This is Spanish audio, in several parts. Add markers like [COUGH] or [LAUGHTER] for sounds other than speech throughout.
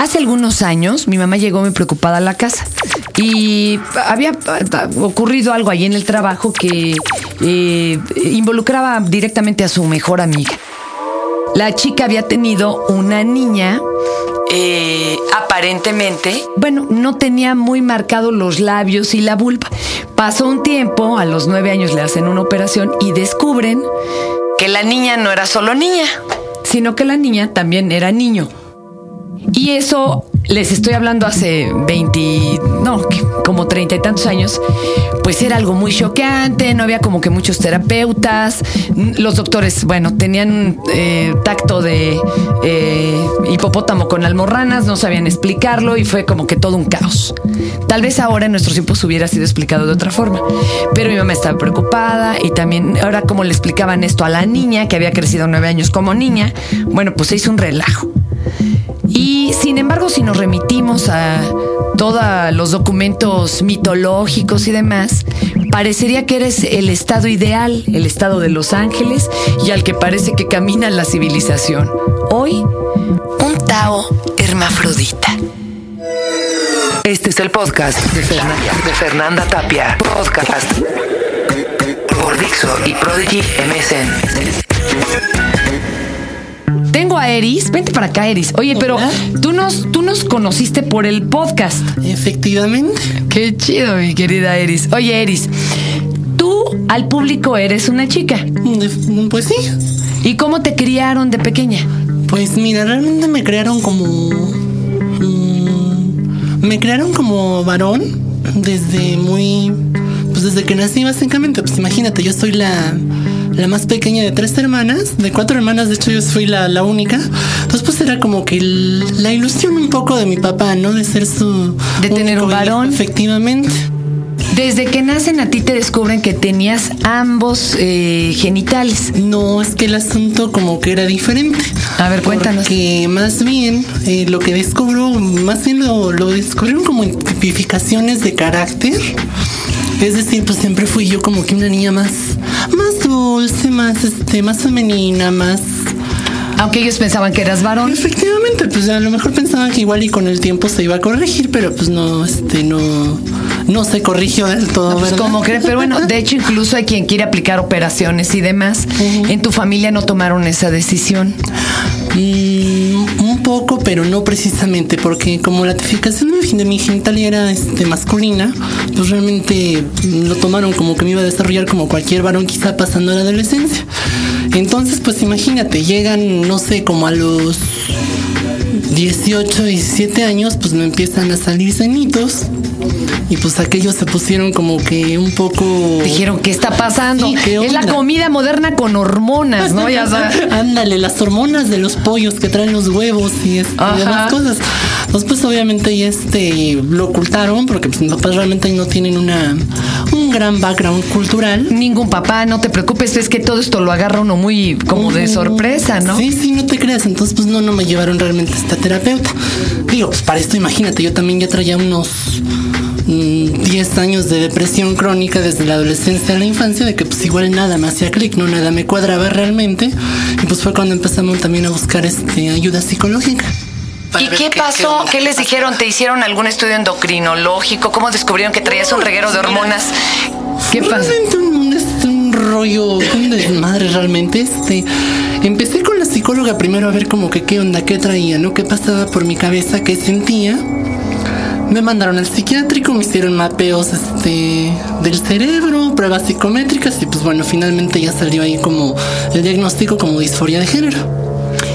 Hace algunos años mi mamá llegó muy preocupada a la casa y había ocurrido algo ahí en el trabajo que eh, involucraba directamente a su mejor amiga. La chica había tenido una niña eh, aparentemente, bueno, no tenía muy marcados los labios y la vulva. Pasó un tiempo, a los nueve años le hacen una operación y descubren que la niña no era solo niña, sino que la niña también era niño. Y eso les estoy hablando hace 20, no, como treinta y tantos años, pues era algo muy choqueante, no había como que muchos terapeutas, los doctores, bueno, tenían eh, tacto de eh, hipopótamo con almorranas, no sabían explicarlo y fue como que todo un caos. Tal vez ahora en nuestros tiempos hubiera sido explicado de otra forma, pero mi mamá estaba preocupada y también ahora como le explicaban esto a la niña, que había crecido nueve años como niña, bueno, pues se hizo un relajo. Y sin embargo, si nos remitimos a todos los documentos mitológicos y demás, parecería que eres el estado ideal, el estado de los ángeles y al que parece que camina la civilización. Hoy, un Tao hermafrodita. Este es el podcast de Fernanda, Tapia. Podcast por Dixo y Prodigy MSN. Tengo a Eris. Vente para acá, Eris. Oye, pero tú nos, tú nos conociste por el podcast. Efectivamente. Qué chido, mi querida Eris. Oye, Eris, tú al público eres una chica. Pues sí. ¿Y cómo te criaron de pequeña? Pues mira, realmente me crearon como. Mm, me crearon como varón desde muy. Pues desde que nací, básicamente. Pues imagínate, yo soy la la más pequeña de tres hermanas, de cuatro hermanas, de hecho yo fui la, la única. Entonces pues era como que la ilusión un poco de mi papá, ¿no? De ser su... De tener un varón. efectivamente. Desde que nacen a ti te descubren que tenías ambos eh, genitales. No, es que el asunto como que era diferente. A ver, cuéntanos. Que más bien eh, lo que descubro, más bien lo, lo descubrieron como tipificaciones de carácter. Es decir, pues siempre fui yo como que una niña más, más dulce, más, este, más femenina, más aunque ellos pensaban que eras varón. Efectivamente, pues a lo mejor pensaban que igual y con el tiempo se iba a corregir, pero pues no, este, no, no se corrigió del todo, pues como cree, pero bueno, de hecho incluso hay quien quiere aplicar operaciones y demás. ¿En tu familia no tomaron esa decisión? Mm, un poco, pero no precisamente, porque como la tipificación de mi genitalia era este, masculina, pues realmente lo tomaron como que me iba a desarrollar como cualquier varón quizá pasando la adolescencia. Entonces, pues imagínate, llegan, no sé, como a los 18, 17 años, pues me empiezan a salir cenitos. Y pues aquellos se pusieron como que un poco. Dijeron, ¿qué está pasando? es la comida moderna con hormonas, ¿no? Ya sabes. [LAUGHS] Ándale, las hormonas de los pollos que traen los huevos y, este, demás cosas. Entonces, pues obviamente este lo ocultaron porque pues mis papás realmente no tienen una un gran background cultural. Ningún papá, no te preocupes, es que todo esto lo agarra uno muy como de sorpresa, ¿no? Sí, sí, no te creas. Entonces, pues no, no me llevaron realmente a esta terapeuta. Digo, pues para esto imagínate, yo también ya traía unos 10 años de depresión crónica desde la adolescencia a la infancia, de que pues igual nada me hacía clic, no nada me cuadraba realmente. Y pues fue cuando empezamos también a buscar este ayuda psicológica. ¿Y qué, pasó? ¿Qué, les dijeron? ¿Te hicieron algún estudio endocrinológico? ¿Cómo descubrieron que traías un reguero de hormonas? ¿Qué pasó? Realmente un, un rollo, un desmadre realmente. Este, empecé con la psicóloga primero a ver como que qué onda, qué traía, ¿no? ¿Qué pasaba por mi cabeza, qué sentía? Me mandaron al psiquiátrico, me hicieron mapeos este, del cerebro, pruebas psicométricas y pues bueno, finalmente ya salió ahí como el diagnóstico como disforia de género.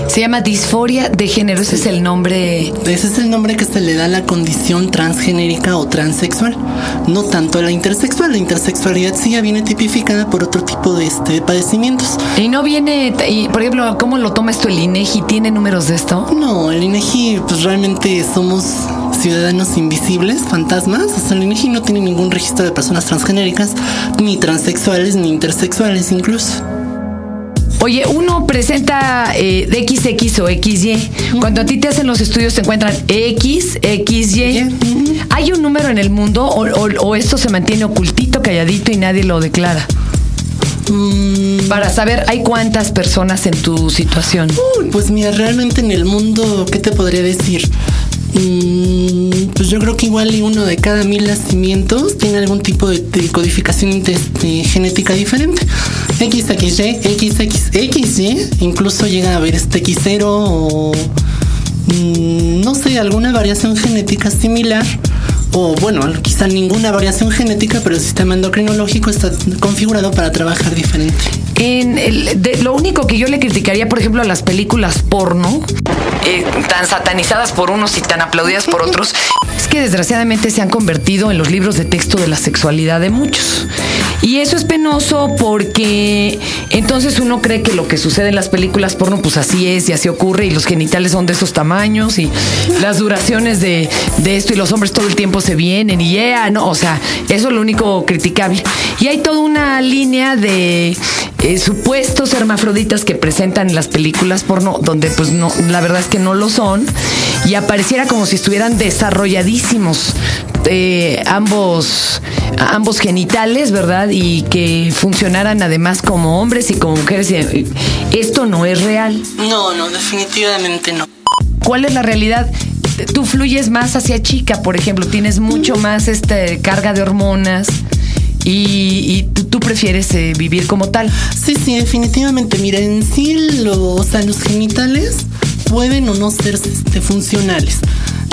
Se llama disforia de género, ese es el nombre. Ese es el nombre que se le da a la condición transgénerica o transexual. No tanto a la intersexual. La intersexualidad sí ya viene tipificada por otro tipo de este, padecimientos. Y no viene, y, por ejemplo, ¿cómo lo toma esto el INEGI? ¿Tiene números de esto? No, el INEGI, pues realmente somos ciudadanos invisibles, fantasmas. O sea, el INEGI no tiene ningún registro de personas transgénericas, ni transexuales, ni intersexuales incluso. Oye, uno presenta eh, XX o XY. Cuando a ti te hacen los estudios te encuentran X, XY. ¿Hay un número en el mundo o, esto se mantiene ocultito, calladito y nadie lo declara? Mm. Para saber, ¿hay cuántas personas en tu situación? pues mira, realmente en el mundo, ¿qué te podría decir? Pues yo creo que igual y uno de cada mil nacimientos tiene algún tipo de, de codificación de- de genética diferente. XXY, XXXY, incluso llega a haber este X0 o mm, no sé, alguna variación genética similar. O bueno, quizá ninguna variación genética, pero el sistema endocrinológico está configurado para trabajar diferente. En el- de- lo único que yo le criticaría, por ejemplo, a las películas porno, eh, tan satanizadas por unos y tan aplaudidas por [LAUGHS] otros, es que desgraciadamente se han convertido en los libros de texto de la sexualidad de muchos. Y eso es penoso porque entonces uno cree que lo que sucede en las películas porno, pues así es y así ocurre, y los genitales son de esos tamaños, y las duraciones de, de esto, y los hombres todo el tiempo se vienen, y yeah, no, o sea, eso es lo único criticable. Y hay toda una línea de eh, supuestos hermafroditas que presentan en las películas porno, donde pues no, la verdad es que no lo son, y apareciera como si estuvieran desarrolladísimos eh, ambos, ambos genitales, ¿verdad? Y que funcionaran además como hombres y como mujeres. Esto no es real. No, no, definitivamente no. ¿Cuál es la realidad? Tú fluyes más hacia chica, por ejemplo, tienes mucho más este, carga de hormonas y, y tú, tú prefieres eh, vivir como tal. Sí, sí, definitivamente. Mira, en sí, lo- o sea, los genitales pueden o no ser este, funcionales.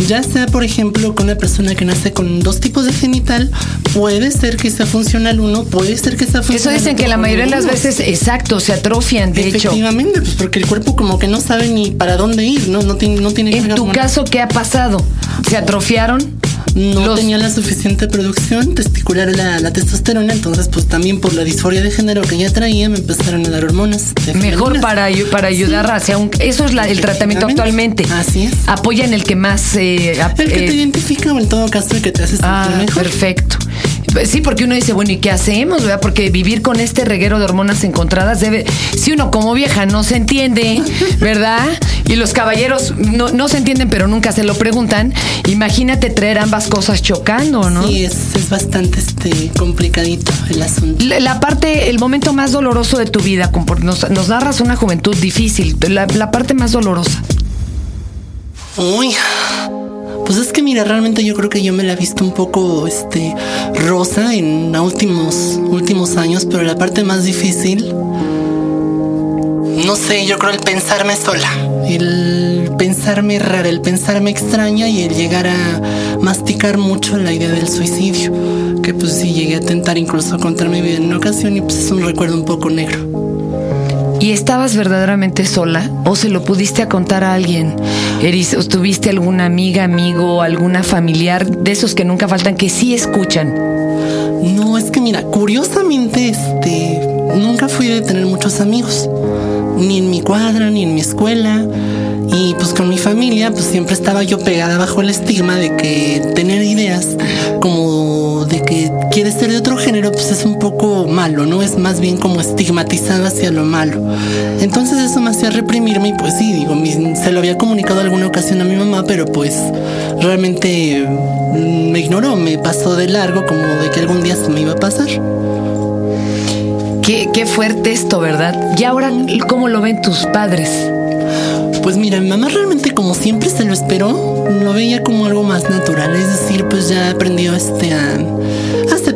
Ya sea, por ejemplo, con una persona que nace con dos tipos de genital, puede ser que sea funcional uno, puede ser que sea Eso funcional dicen que la mayoría de las veces, exacto, se atrofian, de hecho. Efectivamente, pues porque el cuerpo como que no sabe ni para dónde ir, ¿no? No tiene, no tiene En tu caso, ¿qué ha pasado? ¿Se atrofiaron? No Los- tenía la suficiente producción testicular la, la testosterona, entonces pues también por la disforia de género que ya traía me empezaron a dar hormonas. Mejor para, para ayudar hacia un... Eso es la- el tratamiento actualmente. Así es. Apoya en el que más... eh, El que te eh, identifica o en todo caso el que te hace sentir Ah, mejor. perfecto. Sí, porque uno dice, bueno, ¿y qué hacemos? ¿verdad? Porque vivir con este reguero de hormonas encontradas debe. Si uno como vieja no se entiende, [LAUGHS] ¿verdad? Y los caballeros no, no se entienden, pero nunca se lo preguntan. Imagínate traer ambas cosas chocando, ¿no? Sí, es, es bastante este complicadito el asunto. La, la parte, el momento más doloroso de tu vida, nos, nos narras una juventud difícil, la, la parte más dolorosa. Uy. Pues es que mira, realmente yo creo que yo me la he visto un poco este rosa en últimos últimos años, pero la parte más difícil no sé, yo creo el pensarme sola, el pensarme rara, el pensarme extraña y el llegar a masticar mucho la idea del suicidio, que pues sí llegué a tentar incluso contar mi vida en una ocasión y pues es un recuerdo un poco negro. ¿Y estabas verdaderamente sola o se lo pudiste a contar a alguien? Eris, ¿o ¿Tuviste alguna amiga, amigo, alguna familiar de esos que nunca faltan que sí escuchan? No, es que mira, curiosamente, este, nunca fui de tener muchos amigos, ni en mi cuadra, ni en mi escuela. Y pues con mi familia, pues siempre estaba yo pegada bajo el estigma de que tener ideas como de que quieres ser de otro género, pues es un poco malo, ¿no? Es más bien como estigmatizada hacia lo malo. Entonces eso me hacía reprimirme y pues sí, digo, se lo había comunicado alguna ocasión a mi mamá, pero pues realmente mm, me ignoró, me pasó de largo como de que algún día se me iba a pasar. Qué, qué fuerte esto, ¿verdad? Y ahora, ¿cómo lo ven tus padres? Pues mira, mi mamá realmente como siempre se lo esperó, lo veía como algo más natural, es decir, pues ya aprendió este a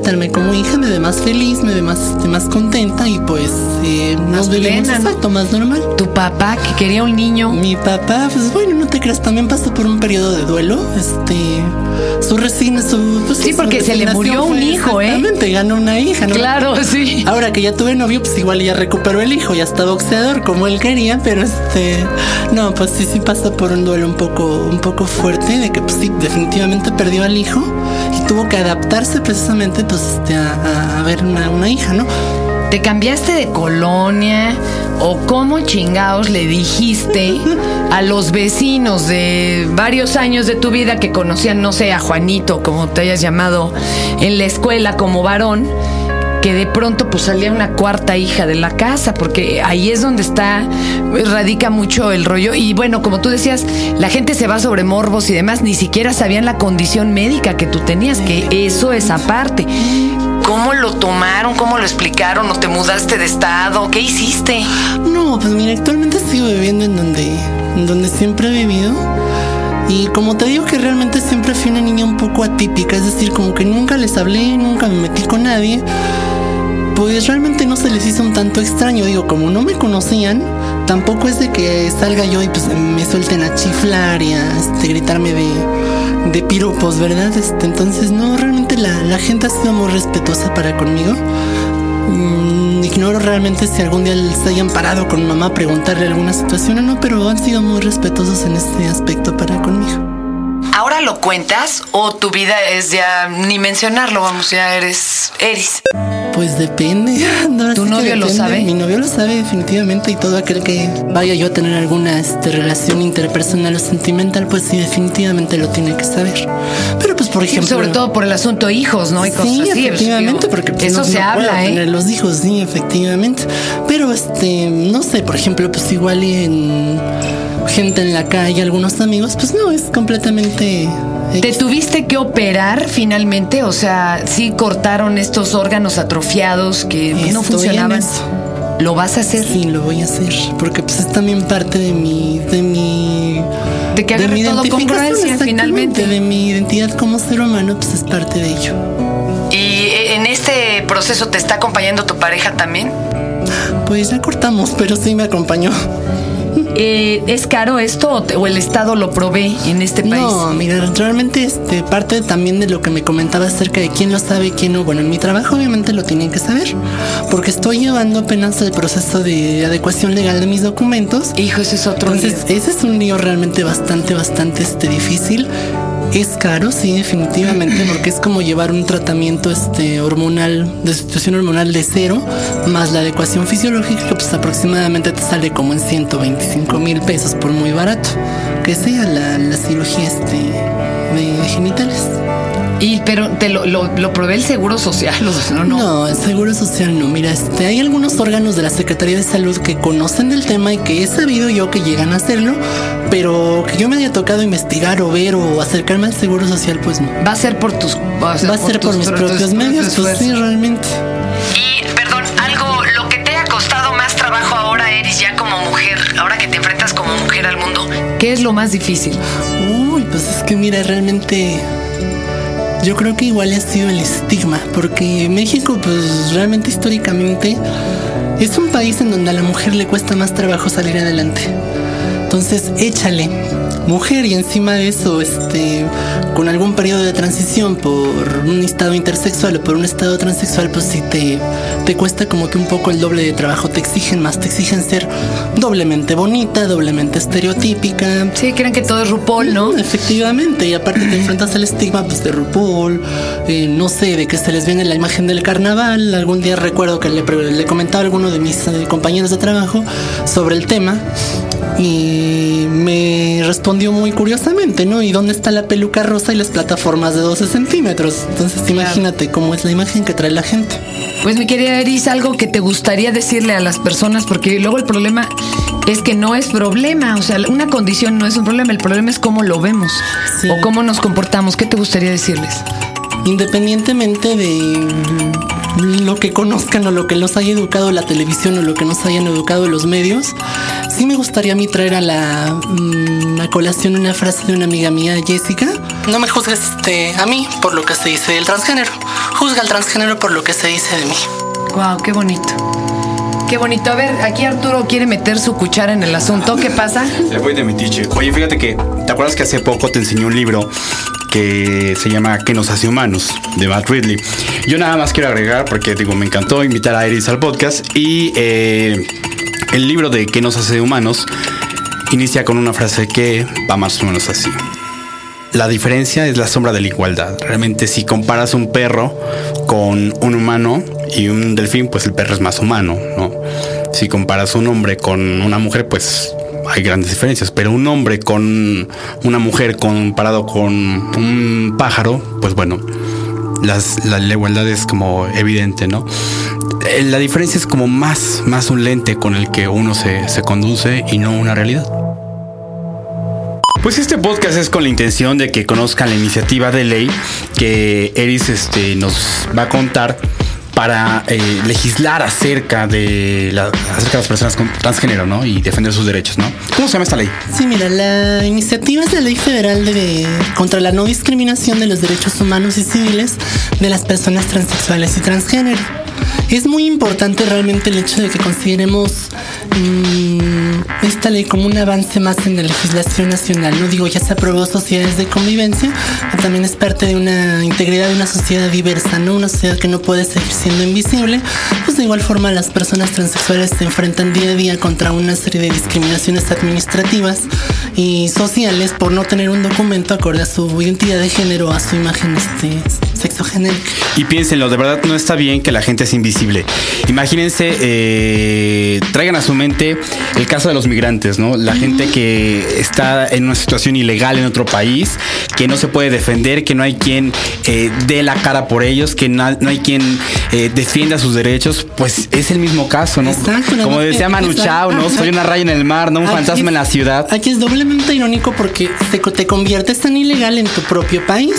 aceptarme como hija, me ve más feliz, me ve más, más contenta y pues eh, nos vivimos plena, ¿no? exacto, más normal. Tu papá, que quería un niño. Mi papá, pues bueno, no te creas, también pasó por un periodo de duelo. Este, su resigna, su. Pues, Sí, porque se le murió un hijo, ¿eh? Exactamente, ganó una hija, ¿no? Claro, sí. Ahora que ya tuve novio, pues igual ya recuperó el hijo, ya está boxeador como él quería, pero este, no, pues sí, sí pasa por un duelo un poco, un poco fuerte, de que pues sí, definitivamente perdió al hijo tuvo que adaptarse precisamente, pues este, a, a- ver una, una hija, ¿no? ¿Te cambiaste de colonia? ¿O cómo chingaos le dijiste a los vecinos de varios años de tu vida que conocían, no sé, a Juanito, como te hayas llamado en la escuela como varón, de pronto pues salía una cuarta hija de la casa? Porque ahí es donde está, radica mucho el rollo. Y bueno, como tú decías, la gente se va sobre morbos y demás, ni siquiera sabían la condición médica que tú tenías, que eso es aparte. ¿Cómo lo tomaron? ¿Cómo lo explicaron? ¿O te mudaste de estado? ¿Qué hiciste? No, pues mira, actualmente sigo viviendo en donde, en donde siempre he vivido. Y como te digo que realmente siempre fui una niña un poco atípica, es decir, como que nunca les hablé, nunca me metí con nadie, pues realmente no se les hizo un tanto extraño. Digo, como no me conocían, tampoco es de que salga yo y pues me suelten a chiflar y a este, gritarme de, de piropos, ¿verdad? Este, entonces, no, realmente la, la gente ha sido muy respetuosa para conmigo. Mm, ignoro realmente si algún día les hayan parado con mamá a preguntarle alguna situación o no, pero han sido muy respetuosos en este aspecto para conmigo. ¿Ahora lo cuentas o tu vida es ya ni mencionarlo? Vamos, ya eres Eris. Pues depende. [LAUGHS] ¿Tu sí novio lo sabe? Mi novio lo sabe definitivamente y todo aquel que vaya yo a tener alguna este, relación interpersonal o sentimental, pues sí, definitivamente lo tiene que saber. Pero pues por ejemplo... Sobre todo por el asunto hijos, ¿no? Y cosas Sí, así. efectivamente, Digo, porque pues, eso no- se no habla, ¿eh? tener los hijos, sí, efectivamente. Pero este, no sé, por ejemplo, pues igual en gente en la calle, algunos amigos, pues no, es completamente. ¿Te tuviste que operar finalmente? O sea, sí cortaron estos órganos atrofiados que no funcionaban. ¿Lo vas a hacer? Sí, lo voy a hacer. Porque pues es también parte de mi. de mi. De que de mi todo congruencia finalmente. De mi identidad como ser humano, pues es parte de ello. ¿Y en este proceso te está acompañando tu pareja también? Pues ya cortamos, pero sí me acompañó. Eh, ¿Es caro esto o, te- o el Estado lo provee en este país? No, mira, realmente este, parte también de lo que me comentaba acerca de quién lo sabe y quién no. Bueno, en mi trabajo obviamente lo tienen que saber, porque estoy llevando apenas el proceso de adecuación legal de mis documentos. Hijo, ese es otro Entonces, lío. ese es un lío realmente bastante, bastante este, difícil. Es caro, sí, definitivamente, porque es como llevar un tratamiento este, hormonal, de sustitución hormonal de cero, más la adecuación fisiológica, pues aproximadamente te sale como en 125 mil pesos por muy barato, que sea la, la cirugía este, de genitales. Y, pero te lo, lo, lo provee el Seguro Social, no, no. El seguro social no. Mira, este, hay algunos órganos de la Secretaría de Salud que conocen del tema y que he sabido yo que llegan a hacerlo, pero que yo me haya tocado investigar o ver o acercarme al seguro social, pues no. Va a ser por tus. Va a ser, Va a ser por tus mis tus propios medios, pues sí, realmente. Y, perdón, algo, lo que te ha costado más trabajo ahora, Eris, ya como mujer, ahora que te enfrentas como mujer al mundo. ¿Qué es lo más difícil? Uy, pues es que mira, realmente yo creo que igual ha sido el estigma, porque México, pues realmente históricamente es un país en donde a la mujer le cuesta más trabajo salir adelante. Entonces, échale, mujer, y encima de eso, este, con algún periodo de transición por un estado intersexual o por un estado transexual, pues sí te, te cuesta como que un poco el doble de trabajo, te exigen más, te exigen ser doblemente bonita, doblemente estereotípica, Sí, creen que todo es RuPaul, ¿no? Efectivamente, y aparte te enfrentas al estigma pues, de RuPaul, eh, no sé, de que se les viene la imagen del carnaval. Algún día recuerdo que le, le comentaba a alguno de mis eh, compañeros de trabajo sobre el tema y me respondió muy curiosamente, ¿no? ¿Y dónde está la peluca rosa y las plataformas de 12 centímetros? Entonces imagínate cómo es la imagen que trae la gente. Pues mi querida Eris, algo que te gustaría decirle a las personas, porque luego el problema es que no es problema, o sea, una condición no es un problema, el problema es cómo lo vemos Sí. o cómo nos comportamos. ¿Qué te gustaría decirles? Independientemente de lo que conozcan o lo que los haya educado la televisión o lo que nos hayan educado los medios, sí me gustaría a mí traer a la mm, a colación una frase de una amiga mía, Jessica. No me juzgues este, a mí por lo que se dice del transgénero. Juzga al transgénero por lo que se dice de mí. Wow, qué bonito. Qué bonito. A ver, aquí Arturo quiere meter su cuchara en el asunto. ¿Qué pasa? Le voy de metiche. Oye, fíjate que, ¿te acuerdas que hace poco te enseñé un libro que se llama ¿Qué nos hace humanos? de Matt Ridley. Yo nada más quiero agregar, porque digo, me encantó invitar a Iris al podcast y eh, el libro de ¿Qué nos hace humanos? inicia con una frase que va más o menos así. La diferencia es la sombra de la igualdad. Realmente si comparas un perro con un humano y un delfín, pues el perro es más humano, ¿no? Si comparas un hombre con una mujer, pues hay grandes diferencias. Pero un hombre con una mujer comparado con un pájaro, pues bueno, las- la, la igualdad es como evidente, ¿no? Eh, La diferencia es como más, más un lente con el que uno se, se conduce y no una realidad. Pues este podcast es con la intención de que conozcan la iniciativa de ley que Eris este, nos va a contar para eh, legislar acerca de, la, acerca de las personas con transgénero, ¿no? Y defender sus derechos, ¿no? ¿Cómo se llama esta ley? Sí, mira, la iniciativa es la Ley Federal de, contra la no discriminación de los derechos humanos y civiles de las personas transexuales y transgénero. Es muy importante realmente el hecho de que consideremos mmm, esta ley como un avance más en la legislación nacional. No digo, ya se aprobó sociedades de convivencia, pero también es parte de una integridad de una sociedad diversa, ¿no? Una sociedad que no puede seguir siendo invisible. Pues de igual forma las personas transexuales se enfrentan día a día contra una serie de discriminaciones administrativas y sociales por no tener un documento acorde a su identidad de género, a su imagen este, sexogénérica. Y piénsenlo, de verdad no está bien que la gente sea invisible. Imagínense, eh, traigan a su mente el caso de los migrantes, ¿no? La gente que está en una situación ilegal en otro país, que no se puede defender, que no hay quien eh, dé la cara por ellos, que no, no hay quien eh, defienda sus derechos, pues es el mismo caso, ¿no? Exacto, Como decía Manu. Chao, ¿no? Soy una raya en el mar, ¿no? Un Aquí fantasma es- en la ciudad. Aquí es doblemente irónico porque te, te conviertes tan ilegal en tu propio país.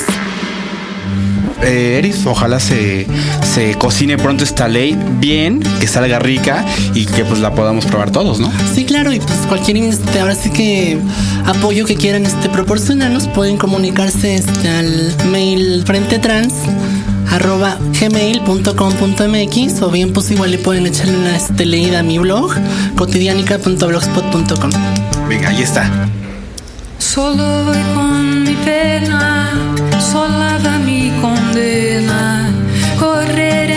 Eh, Eris, ojalá se, se cocine pronto esta ley bien, que salga rica y que pues la podamos probar todos, ¿no? Sí, claro, y pues cualquier este, ahora sí que apoyo que quieran este, proporcionarnos pueden comunicarse este, al mail frente trans arroba gmail.com.mx o bien pues igual le pueden echarle una este, leída a mi blog cotidianica.blogspot.com Venga, ahí está. Solo voy con mi pena, sola condena, correr